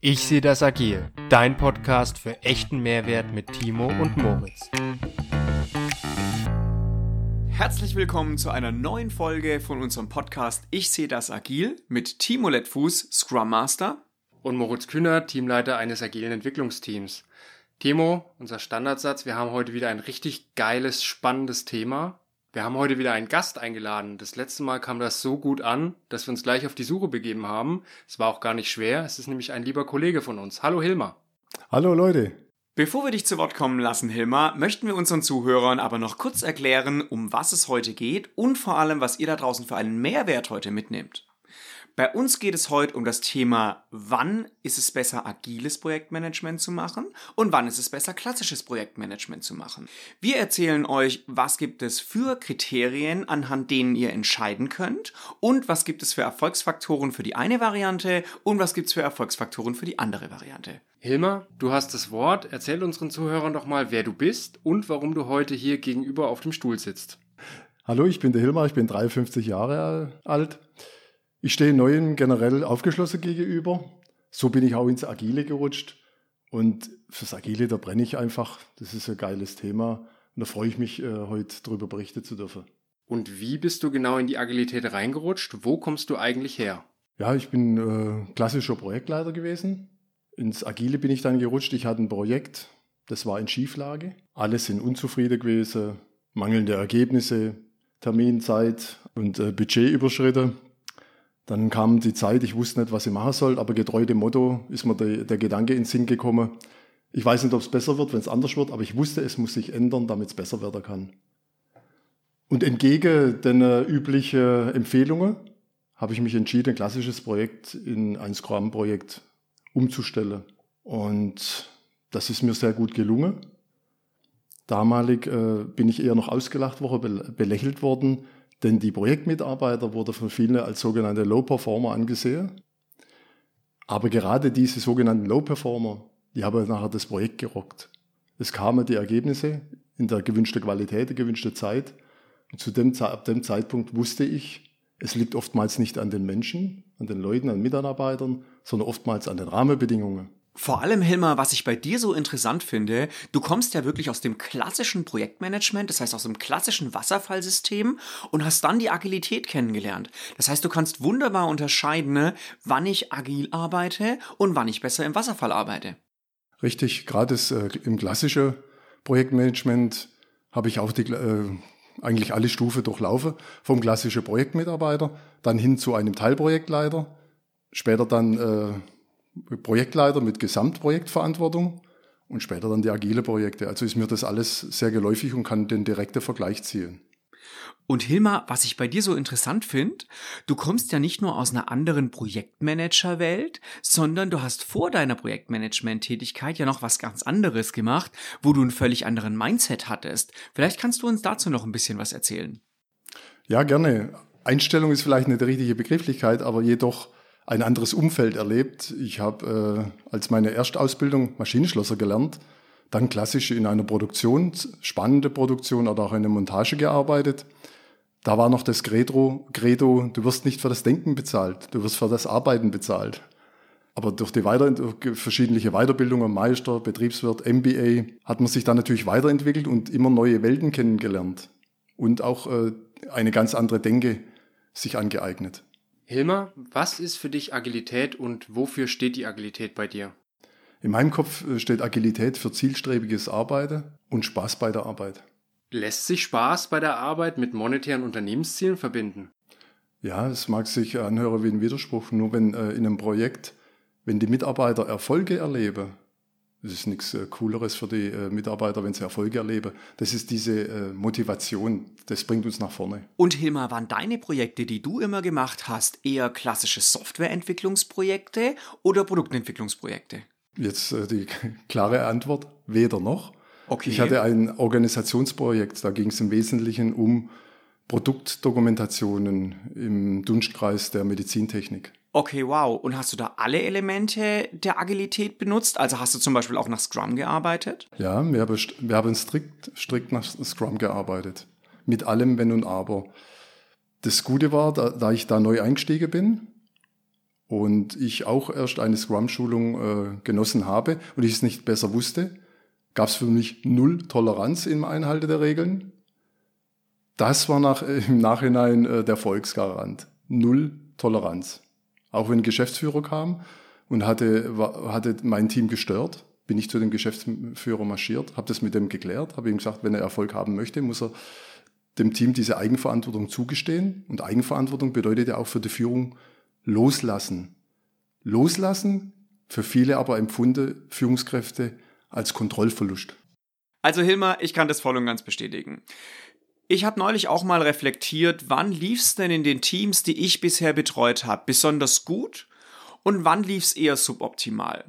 Ich sehe das agil, dein Podcast für echten Mehrwert mit Timo und Moritz. Herzlich willkommen zu einer neuen Folge von unserem Podcast Ich sehe das agil mit Timo Lettfuß, Scrum Master und Moritz Kühner, Teamleiter eines agilen Entwicklungsteams. Timo, unser Standardsatz, wir haben heute wieder ein richtig geiles, spannendes Thema. Wir haben heute wieder einen Gast eingeladen. Das letzte Mal kam das so gut an, dass wir uns gleich auf die Suche begeben haben. Es war auch gar nicht schwer. Es ist nämlich ein lieber Kollege von uns. Hallo Hilmar. Hallo Leute. Bevor wir dich zu Wort kommen lassen, Hilmar, möchten wir unseren Zuhörern aber noch kurz erklären, um was es heute geht und vor allem, was ihr da draußen für einen Mehrwert heute mitnehmt. Bei uns geht es heute um das Thema, wann ist es besser, agiles Projektmanagement zu machen und wann ist es besser, klassisches Projektmanagement zu machen. Wir erzählen euch, was gibt es für Kriterien, anhand denen ihr entscheiden könnt und was gibt es für Erfolgsfaktoren für die eine Variante und was gibt es für Erfolgsfaktoren für die andere Variante. Hilmar, du hast das Wort. Erzähl unseren Zuhörern doch mal, wer du bist und warum du heute hier gegenüber auf dem Stuhl sitzt. Hallo, ich bin der Hilmar, ich bin 53 Jahre alt. Ich stehe Neuen generell aufgeschlossen gegenüber. So bin ich auch ins Agile gerutscht. Und fürs Agile, da brenne ich einfach. Das ist ein geiles Thema. Und da freue ich mich, äh, heute darüber berichten zu dürfen. Und wie bist du genau in die Agilität reingerutscht? Wo kommst du eigentlich her? Ja, ich bin äh, klassischer Projektleiter gewesen. Ins Agile bin ich dann gerutscht. Ich hatte ein Projekt, das war in Schieflage. Alle sind unzufrieden gewesen, mangelnde Ergebnisse, Terminzeit und äh, Budgetüberschritte. Dann kam die Zeit, ich wusste nicht, was ich machen soll, aber getreu dem Motto ist mir der, der Gedanke ins Sinn gekommen. Ich weiß nicht, ob es besser wird, wenn es anders wird, aber ich wusste, es muss sich ändern, damit es besser werden kann. Und entgegen den äh, üblichen Empfehlungen habe ich mich entschieden, ein klassisches Projekt in ein Scrum-Projekt umzustellen. Und das ist mir sehr gut gelungen. Damalig äh, bin ich eher noch ausgelacht worden, belächelt worden, denn die Projektmitarbeiter wurden von vielen als sogenannte Low-Performer angesehen. Aber gerade diese sogenannten Low-Performer, die haben nachher das Projekt gerockt. Es kamen die Ergebnisse in der gewünschten Qualität, der gewünschten Zeit. Und zu dem, ab dem Zeitpunkt wusste ich, es liegt oftmals nicht an den Menschen, an den Leuten, an Mitarbeitern, sondern oftmals an den Rahmenbedingungen. Vor allem, Hilmar, was ich bei dir so interessant finde, du kommst ja wirklich aus dem klassischen Projektmanagement, das heißt aus dem klassischen Wasserfallsystem und hast dann die Agilität kennengelernt. Das heißt, du kannst wunderbar unterscheiden, ne, wann ich agil arbeite und wann ich besser im Wasserfall arbeite. Richtig, gerade äh, im klassischen Projektmanagement habe ich auch die, äh, eigentlich alle Stufen durchlaufen, vom klassischen Projektmitarbeiter, dann hin zu einem Teilprojektleiter, später dann äh, Projektleiter mit Gesamtprojektverantwortung und später dann die agile Projekte. Also ist mir das alles sehr geläufig und kann den direkten Vergleich ziehen. Und Hilmar, was ich bei dir so interessant finde, du kommst ja nicht nur aus einer anderen Projektmanager-Welt, sondern du hast vor deiner Projektmanagement-Tätigkeit ja noch was ganz anderes gemacht, wo du einen völlig anderen Mindset hattest. Vielleicht kannst du uns dazu noch ein bisschen was erzählen. Ja, gerne. Einstellung ist vielleicht nicht die richtige Begrifflichkeit, aber jedoch ein anderes Umfeld erlebt. Ich habe äh, als meine Erstausbildung Maschinenschlosser gelernt, dann klassisch in einer Produktion, spannende Produktion oder auch in der Montage gearbeitet. Da war noch das Credo, Credo, du wirst nicht für das Denken bezahlt, du wirst für das Arbeiten bezahlt. Aber durch die Weiter durch verschiedene Weiterbildungen, Meister, Betriebswirt, MBA, hat man sich dann natürlich weiterentwickelt und immer neue Welten kennengelernt. Und auch äh, eine ganz andere Denke sich angeeignet. Hilmar, was ist für dich Agilität und wofür steht die Agilität bei dir? In meinem Kopf äh, steht Agilität für zielstrebiges Arbeiten und Spaß bei der Arbeit. Lässt sich Spaß bei der Arbeit mit monetären Unternehmenszielen verbinden? Ja, es mag sich anhören wie ein Widerspruch, nur wenn äh, in einem Projekt, wenn die Mitarbeiter Erfolge erleben, das ist nichts äh, Cooleres für die äh, Mitarbeiter, wenn sie Erfolge erleben. Das ist diese äh, Motivation, das bringt uns nach vorne. Und Hilmar, waren deine Projekte, die du immer gemacht hast, eher klassische Softwareentwicklungsprojekte oder Produktentwicklungsprojekte? Jetzt die klare Antwort, weder noch. Okay. Ich hatte ein Organisationsprojekt, da ging es im Wesentlichen um Produktdokumentationen im Dunstkreis der Medizintechnik. Okay, wow. Und hast du da alle Elemente der Agilität benutzt? Also hast du zum Beispiel auch nach Scrum gearbeitet? Ja, wir haben, wir haben strikt, strikt nach Scrum gearbeitet. Mit allem Wenn und Aber. Das Gute war, da, da ich da neu eingestiegen bin und ich auch erst eine Scrum-Schulung äh, genossen habe und ich es nicht besser wusste, gab es für mich null Toleranz im Einhalte der Regeln. Das war nach, im Nachhinein äh, der Volksgarant. Null Toleranz. Auch wenn ein Geschäftsführer kam und hatte, hatte mein Team gestört, bin ich zu dem Geschäftsführer marschiert, habe das mit dem geklärt, habe ihm gesagt, wenn er Erfolg haben möchte, muss er dem Team diese Eigenverantwortung zugestehen. Und Eigenverantwortung bedeutet ja auch für die Führung loslassen. Loslassen, für viele aber empfunde Führungskräfte als Kontrollverlust. Also Hilmar, ich kann das voll und ganz bestätigen. Ich habe neulich auch mal reflektiert, wann lief's denn in den Teams, die ich bisher betreut habe, besonders gut und wann lief's eher suboptimal.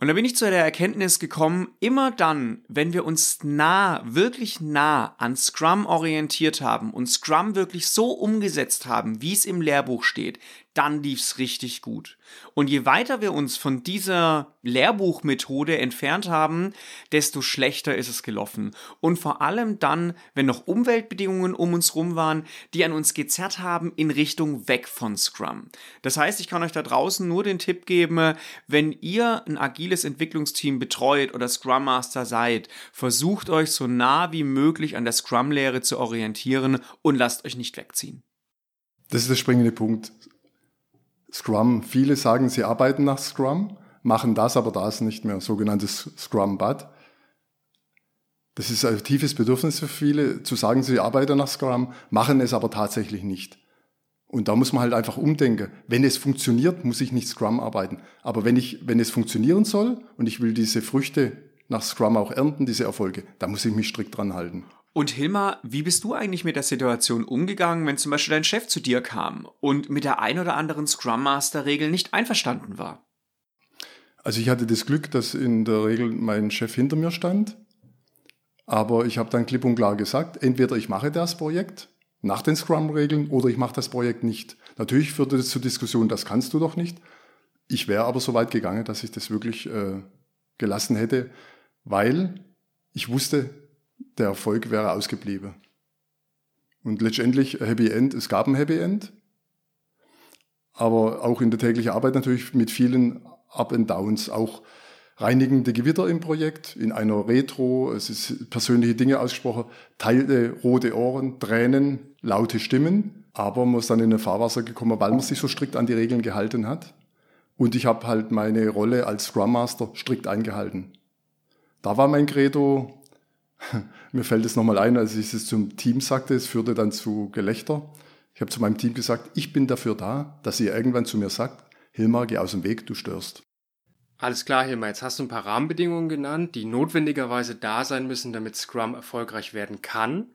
Und da bin ich zu der Erkenntnis gekommen, immer dann, wenn wir uns nah, wirklich nah an Scrum orientiert haben und Scrum wirklich so umgesetzt haben, wie es im Lehrbuch steht, dann lief's richtig gut. Und je weiter wir uns von dieser Lehrbuchmethode entfernt haben, desto schlechter ist es gelaufen. Und vor allem dann, wenn noch Umweltbedingungen um uns rum waren, die an uns gezerrt haben in Richtung weg von Scrum. Das heißt, ich kann euch da draußen nur den Tipp geben, wenn ihr ein agiles Entwicklungsteam betreut oder Scrum Master seid, versucht euch so nah wie möglich an der Scrum-Lehre zu orientieren und lasst euch nicht wegziehen. Das ist der springende Punkt. Scrum. Viele sagen, sie arbeiten nach Scrum, machen das, aber das nicht mehr, sogenanntes Scrum Bud. Das ist ein tiefes Bedürfnis für viele, zu sagen, sie arbeiten nach Scrum, machen es aber tatsächlich nicht. Und da muss man halt einfach umdenken. Wenn es funktioniert, muss ich nicht Scrum arbeiten. Aber wenn ich, wenn es funktionieren soll und ich will diese Früchte nach Scrum auch ernten, diese Erfolge, da muss ich mich strikt dran halten. Und Hilmar, wie bist du eigentlich mit der Situation umgegangen, wenn zum Beispiel dein Chef zu dir kam und mit der ein oder anderen Scrum Master Regel nicht einverstanden war? Also ich hatte das Glück, dass in der Regel mein Chef hinter mir stand. Aber ich habe dann klipp und klar gesagt, entweder ich mache das Projekt nach den Scrum-Regeln oder ich mache das Projekt nicht. Natürlich führte das zur Diskussion, das kannst du doch nicht. Ich wäre aber so weit gegangen, dass ich das wirklich äh, gelassen hätte, weil ich wusste, der Erfolg wäre ausgeblieben. Und letztendlich Happy End, es gab ein Happy End, aber auch in der täglichen Arbeit natürlich mit vielen Up and Downs, auch reinigende Gewitter im Projekt, in einer Retro, es ist persönliche Dinge ausgesprochen, teilte rote Ohren, Tränen, laute Stimmen, aber man ist dann in ein Fahrwasser gekommen, weil man sich so strikt an die Regeln gehalten hat. Und ich habe halt meine Rolle als Scrum Master strikt eingehalten. Da war mein Credo, Mir fällt es nochmal ein, als ich es zum Team sagte, es führte dann zu Gelächter. Ich habe zu meinem Team gesagt, ich bin dafür da, dass ihr irgendwann zu mir sagt, Hilmar, geh aus dem Weg, du störst. Alles klar, Hilmar, jetzt hast du ein paar Rahmenbedingungen genannt, die notwendigerweise da sein müssen, damit Scrum erfolgreich werden kann.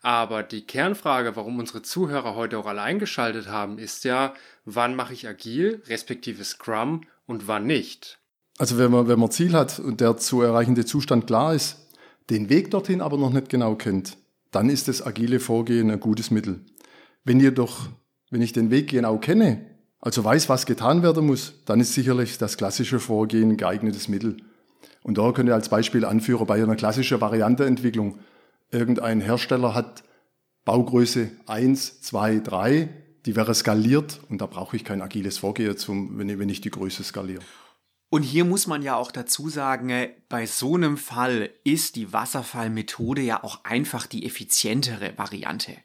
Aber die Kernfrage, warum unsere Zuhörer heute auch alle eingeschaltet haben, ist ja, wann mache ich agil, respektive Scrum und wann nicht? Also wenn man, wenn man Ziel hat und der zu erreichende Zustand klar ist, den Weg dorthin aber noch nicht genau kennt, dann ist das agile Vorgehen ein gutes Mittel. Wenn jedoch, wenn ich den Weg genau kenne, also weiß, was getan werden muss, dann ist sicherlich das klassische Vorgehen ein geeignetes Mittel. Und da könnt ihr als Beispiel anführen, bei einer klassischen Varianteentwicklung. Irgendein Hersteller hat Baugröße 1, 2, 3, die wäre skaliert und da brauche ich kein agiles Vorgehen, zum, wenn, ich, wenn ich die Größe skaliere. Und hier muss man ja auch dazu sagen, äh, bei so einem Fall ist die Wasserfallmethode ja auch einfach die effizientere Variante.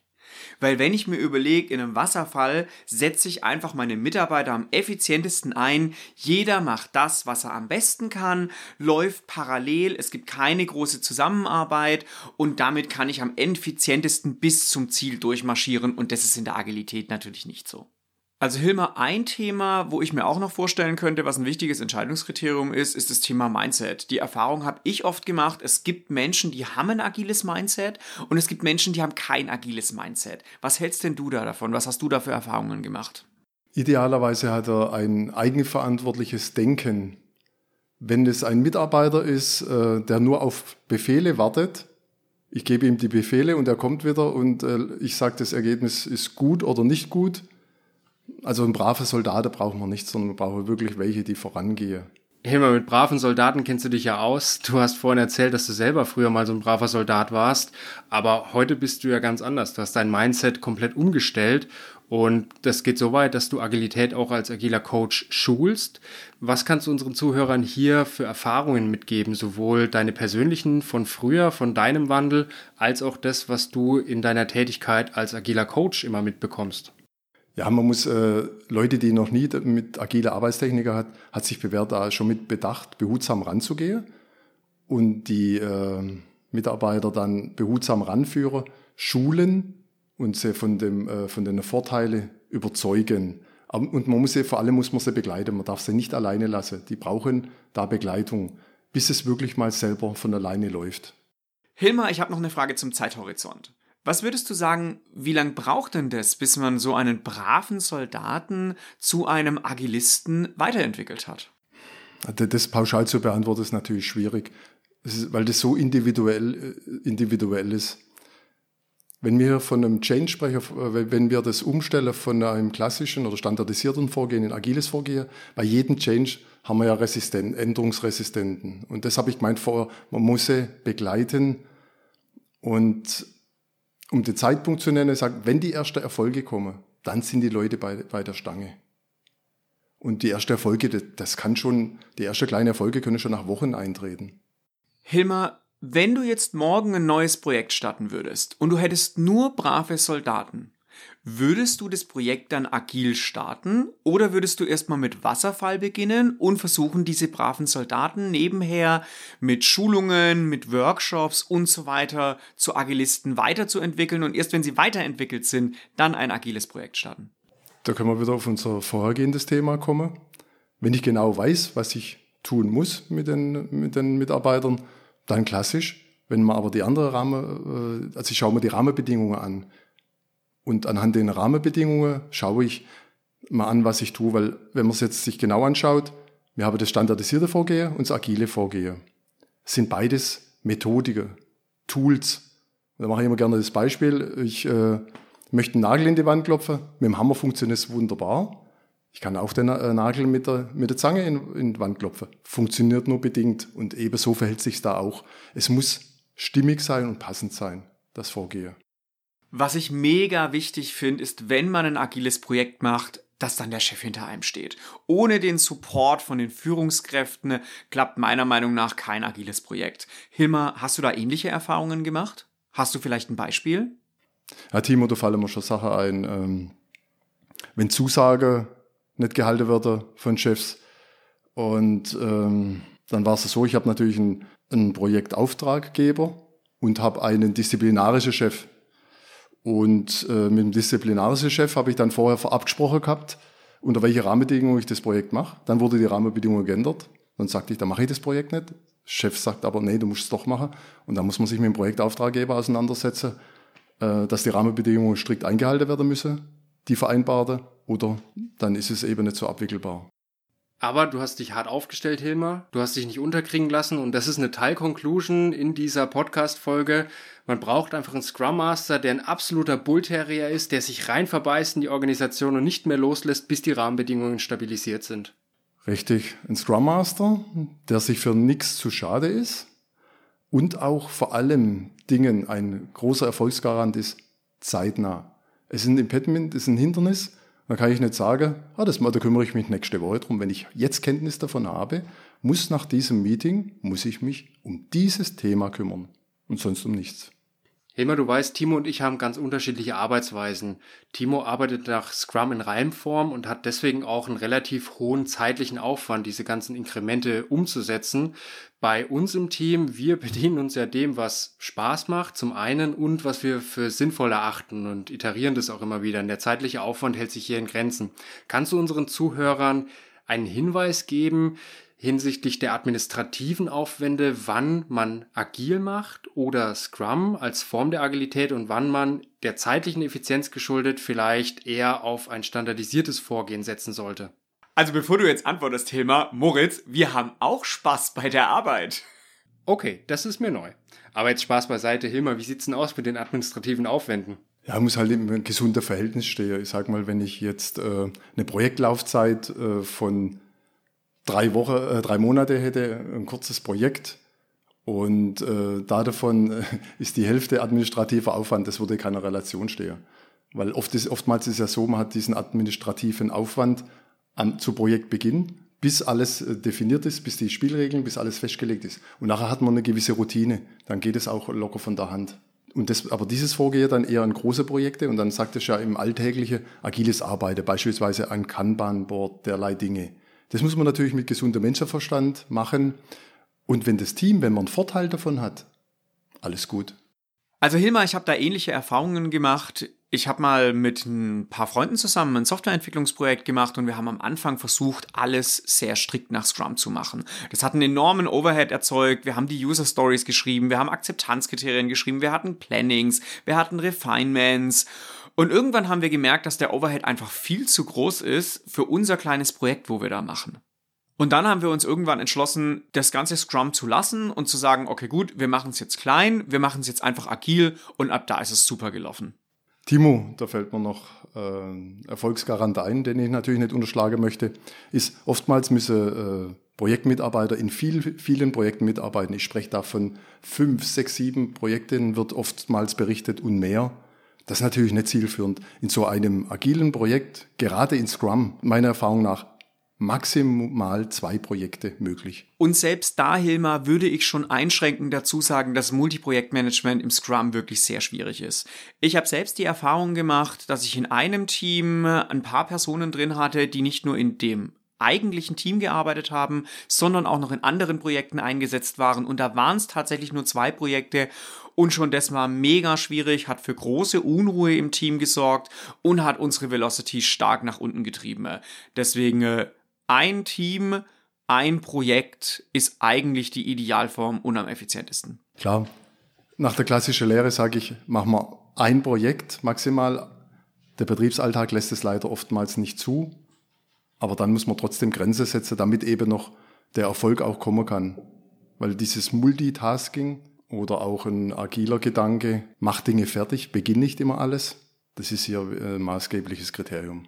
Weil wenn ich mir überlege, in einem Wasserfall setze ich einfach meine Mitarbeiter am effizientesten ein, jeder macht das, was er am besten kann, läuft parallel, es gibt keine große Zusammenarbeit und damit kann ich am effizientesten bis zum Ziel durchmarschieren und das ist in der Agilität natürlich nicht so. Also Hilmar, ein Thema, wo ich mir auch noch vorstellen könnte, was ein wichtiges Entscheidungskriterium ist, ist das Thema Mindset. Die Erfahrung habe ich oft gemacht, es gibt Menschen, die haben ein agiles Mindset und es gibt Menschen, die haben kein agiles Mindset. Was hältst denn du da davon? Was hast du da für Erfahrungen gemacht? Idealerweise hat er ein eigenverantwortliches Denken. Wenn es ein Mitarbeiter ist, äh, der nur auf Befehle wartet, ich gebe ihm die Befehle und er kommt wieder und äh, ich sage, das Ergebnis ist gut oder nicht gut, also ein braver Soldat brauchen wir nicht, sondern wir brauchen wirklich welche, die vorangehen. Hilmar, mit braven Soldaten kennst du dich ja aus. Du hast vorhin erzählt, dass du selber früher mal so ein braver Soldat warst. Aber heute bist du ja ganz anders. Du hast dein Mindset komplett umgestellt Und das geht so weit, dass du Agilität auch als agiler Coach schulst. Was kannst du unseren Zuhörern hier für Erfahrungen mitgeben, sowohl deine persönlichen von früher, von deinem Wandel, als auch das, was du in deiner Tätigkeit als agiler Coach immer mitbekommst? Ja, man muss äh, Leute, die noch nie mit agiler Arbeitstechniker hat, hat sich bewährt, da schon mit Bedacht behutsam ranzugehen und die äh, Mitarbeiter dann behutsam ranführen, schulen und sie von, dem, äh, von den Vorteilen überzeugen. Und man muss sie, vor allem muss man sie begleiten. Man darf sie nicht alleine lassen. Die brauchen da Begleitung, bis es wirklich mal selber von alleine läuft. Hilmar, ich habe noch eine Frage zum Zeithorizont. Was würdest du sagen, wie lange braucht denn das, bis man so einen braven Soldaten zu einem Agilisten weiterentwickelt hat? Das pauschal zu beantworten ist natürlich schwierig, weil das so individuell, äh, individuell ist. Wenn wir von einem Change sprechen, äh, wenn wir das umstellen von einem klassischen oder standardisierten Vorgehen in agiles Vorgehen, bei jedem Change haben wir ja Resisten, Änderungsresistenten. Und das habe ich gemeint vorher, man muss sie begleiten. Und um den Zeitpunkt zu nennen, sagt, wenn die ersten Erfolge kommen, dann sind die Leute bei, bei der Stange. Und die ersten Erfolge, das kann schon, die ersten kleinen Erfolge können schon nach Wochen eintreten. Hilmar, wenn du jetzt morgen ein neues Projekt starten würdest und du hättest nur brave Soldaten, würdest du das Projekt dann agil starten oder würdest du erstmal mit Wasserfall beginnen und versuchen, diese braven Soldaten nebenher mit Schulungen, mit Workshops und so weiter zu Agilisten weiterzuentwickeln und erst wenn sie weiterentwickelt sind, dann ein agiles Projekt starten? Da können wir wieder auf unser vorhergehendes Thema kommen. Wenn ich genau weiß, was ich tun muss mit den, mit den Mitarbeitern, dann klassisch. Wenn man aber die andere Rahmen, äh, also ich schaue mir die Rahmenbedingungen an. Und anhand den Rahmenbedingungen schaue ich mal an, was ich tue, weil wenn man es jetzt sich genau anschaut, wir haben das standardisierte Vorgehen und das agile Vorgehen. Das sind beides Methodiken, Tools. Da mache ich immer gerne das Beispiel. Ich äh, möchte einen Nagel in die Wand klopfen. Mit dem Hammer funktioniert es wunderbar. Ich kann auch den äh, Nagel mit der, mit der Zange in, in die Wand klopfen. Funktioniert nur bedingt. Und ebenso verhält sich da auch. Es muss stimmig sein und passend sein, das Vorgehen. Was ich mega wichtig finde, ist, wenn man ein agiles Projekt macht, dass dann der Chef hinter einem steht. Ohne den Support von den Führungskräften klappt meiner Meinung nach kein agiles Projekt. Hilmar, hast du da ähnliche Erfahrungen gemacht? Hast du vielleicht ein Beispiel? Ja, Timo, da fallen mir schon Sachen ein. Ähm, wenn Zusage nicht gehalten werden von Chefs. Und ähm, dann war es so, ich habe natürlich einen, einen Projektauftraggeber und habe einen disziplinarischen Chef. Und äh, mit dem disziplinarischen Chef habe ich dann vorher abgesprochen gehabt, unter welche Rahmenbedingungen ich das Projekt mache. Dann wurde die Rahmenbedingungen geändert. Dann sagte ich, dann mache ich das Projekt nicht. Chef sagt aber, nee, du musst es doch machen. Und dann muss man sich mit dem Projektauftraggeber auseinandersetzen, äh, dass die Rahmenbedingungen strikt eingehalten werden müssen, die vereinbarte oder dann ist es eben nicht so abwickelbar. Aber du hast dich hart aufgestellt, Hilmar. Du hast dich nicht unterkriegen lassen und das ist eine Teilconclusion in dieser Podcast-Folge. Man braucht einfach einen Scrum Master, der ein absoluter Bullterrier ist, der sich rein verbeißt in die Organisation und nicht mehr loslässt, bis die Rahmenbedingungen stabilisiert sind. Richtig. Ein Scrum Master, der sich für nichts zu schade ist und auch vor allem Dingen ein großer Erfolgsgarant ist, zeitnah. Es ist ein Impediment, es ist ein Hindernis, dann kann ich nicht sagen, ah, das, da kümmere ich mich nächste Woche drum. Wenn ich jetzt Kenntnis davon habe, muss nach diesem Meeting, muss ich mich um dieses Thema kümmern und sonst um nichts. Hilmar, du weißt, Timo und ich haben ganz unterschiedliche Arbeitsweisen. Timo arbeitet nach Scrum in Reimform und hat deswegen auch einen relativ hohen zeitlichen Aufwand, diese ganzen Inkremente umzusetzen. Bei uns im Team, wir bedienen uns ja dem, was Spaß macht, zum einen, und was wir für sinnvoll erachten und iterieren das auch immer wieder. Und der zeitliche Aufwand hält sich hier in Grenzen. Kannst du unseren Zuhörern einen Hinweis geben, hinsichtlich der administrativen Aufwände, wann man agil macht oder Scrum als Form der Agilität und wann man der zeitlichen Effizienz geschuldet vielleicht eher auf ein standardisiertes Vorgehen setzen sollte. Also bevor du jetzt antwortest, Hilmar, Moritz, wir haben auch Spaß bei der Arbeit. Okay, das ist mir neu. Aber jetzt Spaß beiseite, Hilmar, wie sieht's denn aus mit den administrativen Aufwänden? Ja, muss halt im gesunden Verhältnis stehen. Ich sag mal, wenn ich jetzt äh, eine Projektlaufzeit äh, von drei Wochen, äh, drei Monate hätte, ein kurzes Projekt. Und äh, da davon äh, ist die Hälfte administrativer Aufwand, das würde keine Relation stehen. Weil oft ist, oftmals ist ja so, man hat diesen administrativen Aufwand an, zu Projektbeginn, bis alles äh, definiert ist, bis die Spielregeln, bis alles festgelegt ist. Und nachher hat man eine gewisse Routine. Dann geht es auch locker von der Hand. Und das, aber dieses Vorgehen dann eher an große Projekte und dann sagt es ja im Alltägliche agiles Arbeiten, beispielsweise ein Kanban-Board, derlei Dinge. Das muss man natürlich mit gesundem Menschenverstand machen. Und wenn das Team, wenn man einen Vorteil davon hat, alles gut. Also Hilmar, ich habe da ähnliche Erfahrungen gemacht. Ich habe mal mit ein paar Freunden zusammen ein Softwareentwicklungsprojekt gemacht und wir haben am Anfang versucht, alles sehr strikt nach Scrum zu machen. Das hat einen enormen Overhead erzeugt. Wir haben die User Stories geschrieben, wir haben Akzeptanzkriterien geschrieben, wir hatten Plannings, wir hatten Refinements. Und irgendwann haben wir gemerkt, dass der Overhead einfach viel zu groß ist für unser kleines Projekt, wo wir da machen. Und dann haben wir uns irgendwann entschlossen, das ganze Scrum zu lassen und zu sagen, okay, gut, wir machen es jetzt klein, wir machen es jetzt einfach agil und ab da ist es super gelaufen. Timo, da fällt mir noch äh, Erfolgsgarant ein, den ich natürlich nicht unterschlagen möchte, ist oftmals müssen äh, Projektmitarbeiter in viel, vielen Projekten mitarbeiten. Ich spreche da von fünf, sechs, sieben Projekten, wird oftmals berichtet und mehr. Das ist natürlich nicht zielführend. In so einem agilen Projekt, gerade in Scrum, meiner Erfahrung nach, maximal zwei Projekte möglich. Und selbst da, Hilmar, würde ich schon einschränkend dazu sagen, dass Multiprojektmanagement im Scrum wirklich sehr schwierig ist. Ich habe selbst die Erfahrung gemacht, dass ich in einem Team ein paar Personen drin hatte, die nicht nur in dem eigentlichen Team gearbeitet haben, sondern auch noch in anderen Projekten eingesetzt waren. Und da waren es tatsächlich nur zwei Projekte. Und schon das war mega schwierig, hat für große Unruhe im Team gesorgt und hat unsere Velocity stark nach unten getrieben. Deswegen äh, ein Team, ein Projekt ist eigentlich die Idealform und am effizientesten. Klar. Nach der klassischen Lehre sage ich, machen wir ein Projekt maximal. Der Betriebsalltag lässt es leider oftmals nicht zu. Aber dann muss man trotzdem Grenze setzen, damit eben noch der Erfolg auch kommen kann. Weil dieses Multitasking oder auch ein agiler Gedanke, macht Dinge fertig, beginnt nicht immer alles. Das ist hier ein äh, maßgebliches Kriterium.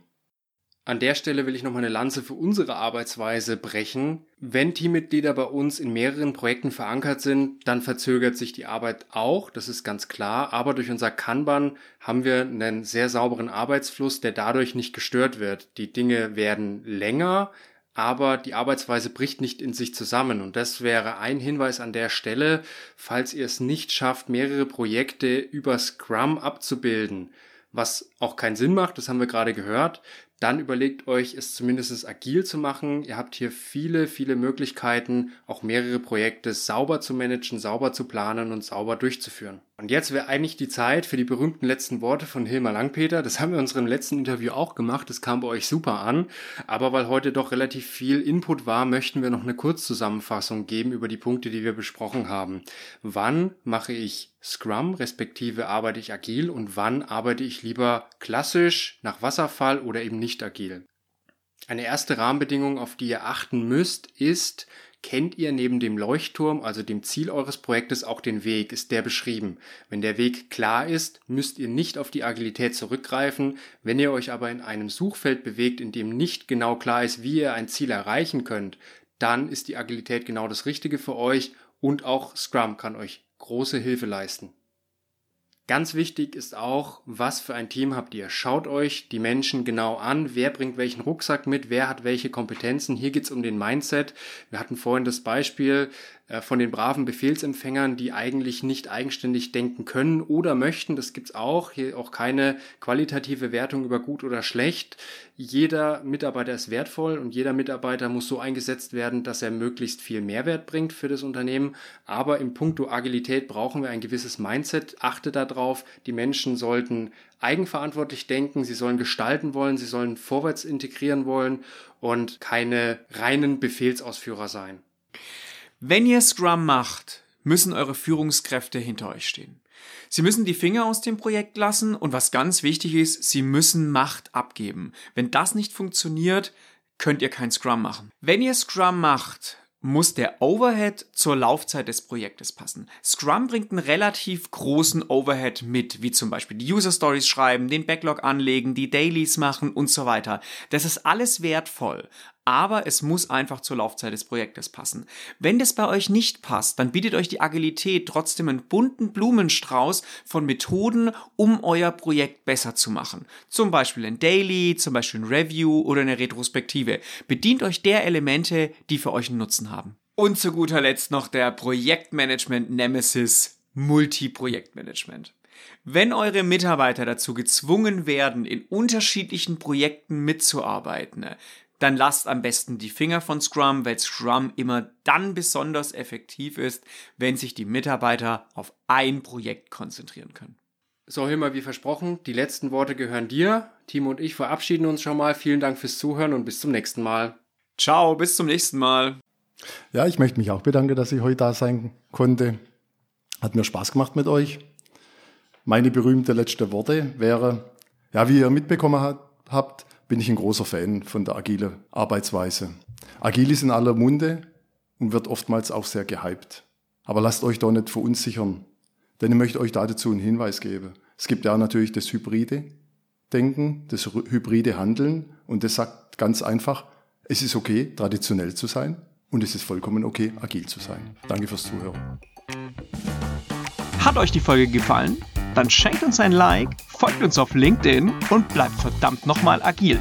An der Stelle will ich noch mal eine Lanze für unsere Arbeitsweise brechen. Wenn Teammitglieder bei uns in mehreren Projekten verankert sind, dann verzögert sich die Arbeit auch, das ist ganz klar. Aber durch unser Kanban haben wir einen sehr sauberen Arbeitsfluss, der dadurch nicht gestört wird. Die Dinge werden länger, aber die Arbeitsweise bricht nicht in sich zusammen. Und das wäre ein Hinweis an der Stelle, falls ihr es nicht schafft, mehrere Projekte über Scrum abzubilden, was auch keinen Sinn macht, das haben wir gerade gehört, dann überlegt euch, es zumindest agil zu machen. Ihr habt hier viele, viele Möglichkeiten, auch mehrere Projekte sauber zu managen, sauber zu planen und sauber durchzuführen. Und jetzt wäre eigentlich die Zeit für die berühmten letzten Worte von Hilmar Langpeter. Das haben wir in unserem letzten Interview auch gemacht. Das kam bei euch super an. Aber weil heute doch relativ viel Input war, möchten wir noch eine Kurzzusammenfassung geben über die Punkte, die wir besprochen haben. Wann mache ich Scrum, respektive arbeite ich agil und wann arbeite ich lieber klassisch nach Wasserfall oder eben nicht agil? Eine erste Rahmenbedingung, auf die ihr achten müsst, ist, Kennt ihr neben dem Leuchtturm, also dem Ziel eures Projektes, auch den Weg? Ist der beschrieben? Wenn der Weg klar ist, müsst ihr nicht auf die Agilität zurückgreifen. Wenn ihr euch aber in einem Suchfeld bewegt, in dem nicht genau klar ist, wie ihr ein Ziel erreichen könnt, dann ist die Agilität genau das Richtige für euch und auch Scrum kann euch große Hilfe leisten. Ganz wichtig ist auch, was für ein Team habt ihr. Schaut euch die Menschen genau an, wer bringt welchen Rucksack mit, wer hat welche Kompetenzen. Hier geht's um den Mindset. Wir hatten vorhin das Beispiel, von den braven Befehlsempfängern, die eigentlich nicht eigenständig denken können oder möchten. Das gibt's auch. Hier auch keine qualitative Wertung über gut oder schlecht. Jeder Mitarbeiter ist wertvoll und jeder Mitarbeiter muss so eingesetzt werden, dass er möglichst viel Mehrwert bringt für das Unternehmen. Aber im Punkto Agilität brauchen wir ein gewisses Mindset. Achte darauf, die Menschen sollten eigenverantwortlich denken, sie sollen gestalten wollen, sie sollen vorwärts integrieren wollen und keine reinen Befehlsausführer sein. Wenn ihr Scrum macht, müssen eure Führungskräfte hinter euch stehen. Sie müssen die Finger aus dem Projekt lassen und was ganz wichtig ist, sie müssen Macht abgeben. Wenn das nicht funktioniert, könnt ihr kein Scrum machen. Wenn ihr Scrum macht, muss der Overhead zur Laufzeit des Projektes passen. Scrum bringt einen relativ großen Overhead mit, wie zum Beispiel die User Stories schreiben, den Backlog anlegen, die Dailies machen und so weiter. Das ist alles wertvoll. Aber es muss einfach zur Laufzeit des Projektes passen. Wenn das bei euch nicht passt, dann bietet euch die Agilität trotzdem einen bunten Blumenstrauß von Methoden, um euer Projekt besser zu machen. Zum Beispiel ein Daily, zum Beispiel ein Review oder eine Retrospektive. Bedient euch der Elemente, die für euch einen Nutzen haben. Und zu guter Letzt noch der Projektmanagement Nemesis Multi-Projektmanagement. Wenn eure Mitarbeiter dazu gezwungen werden, in unterschiedlichen Projekten mitzuarbeiten, dann lasst am besten die Finger von Scrum, weil Scrum immer dann besonders effektiv ist, wenn sich die Mitarbeiter auf ein Projekt konzentrieren können. So, Hilmar, wie versprochen, die letzten Worte gehören dir. Timo und ich verabschieden uns schon mal. Vielen Dank fürs Zuhören und bis zum nächsten Mal. Ciao, bis zum nächsten Mal. Ja, ich möchte mich auch bedanken, dass ich heute da sein konnte. Hat mir Spaß gemacht mit euch. Meine berühmte letzte Worte wäre, ja, wie ihr mitbekommen habt, bin ich ein großer Fan von der agile Arbeitsweise. Agil ist in aller Munde und wird oftmals auch sehr gehypt. Aber lasst euch doch nicht verunsichern, denn ich möchte euch dazu einen Hinweis geben. Es gibt ja natürlich das hybride Denken, das hybride Handeln und das sagt ganz einfach, es ist okay, traditionell zu sein und es ist vollkommen okay, agil zu sein. Danke fürs Zuhören. Hat euch die Folge gefallen? Dann schenkt uns ein Like, folgt uns auf LinkedIn und bleibt verdammt nochmal agil.